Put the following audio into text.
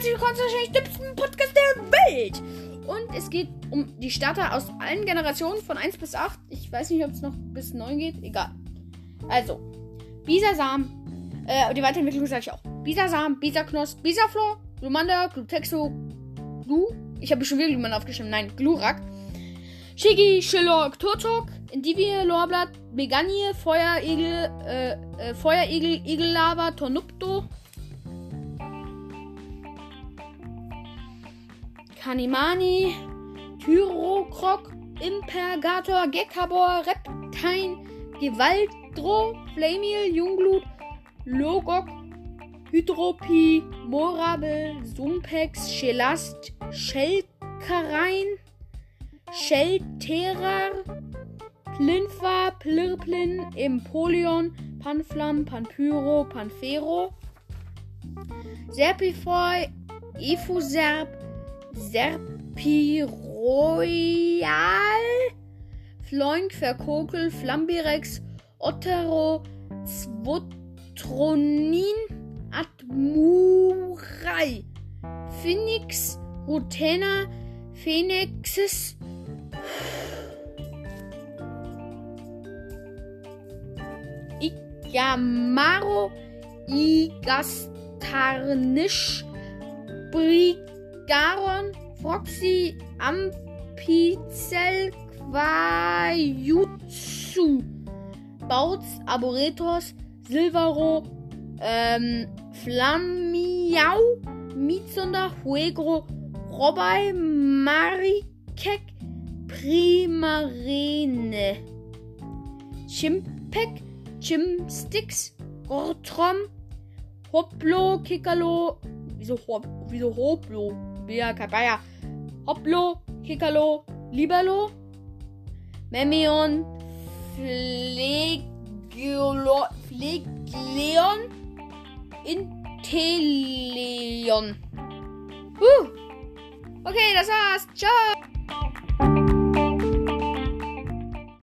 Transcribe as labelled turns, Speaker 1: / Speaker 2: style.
Speaker 1: herzlich willkommen zu wahrscheinlich dümmsten Podcast der Welt. Und es geht um die Starter aus allen Generationen von 1 bis 8. Ich weiß nicht, ob es noch bis 9 geht. Egal. Also, Bisasam, äh, die Weiterentwicklung sage ich auch. Bisasam, Bisaknost, Bisaflor, Glumanda, Glutexo, Glu. Ich habe schon wieder Glumanda aufgeschrieben. Nein, Glurak. Shigi, Shilok, Turtok, Indivie, Lorblatt, Meganie, Feueregel, äh, äh, Feueregel, Egellava, Tornupto, Kanimani, Tyrokrok, Impergator, Gekabor, Reptine, Gewaltdro, Flamil, Jungglut, Logok, Hydropi, Morabel, Sumpex, Shelast, Schelkarein, Shelterar, Plinfa, Plirplin, Empoleon, Panflam, Panpyro, Panfero, Serpifoy, Efuserp, Serpiroyal, Floink, Verkokel, Flambirex, Ottero, Zwotronin, Admurai, Phoenix, Rutena, Phoenixes, Igamaro, Igastarnish, Brigaron, Foxy, Ampizel, Quajutsu, Bautz, Arboretos, Silvaro, ähm, Flamiau, Mitsunder, Huegro, Robai, Marikek, Primarene, Chimpek, Chimsticks, Gortrom, Hoplo, Kikalo, wieso, Hop, wieso Hoplo? Bia, Kabaya, Hoplo, Kikalo, Libalo, Memion, Flegio- Flegleon, Inteleon. Uh. Okay, das war's. Ciao.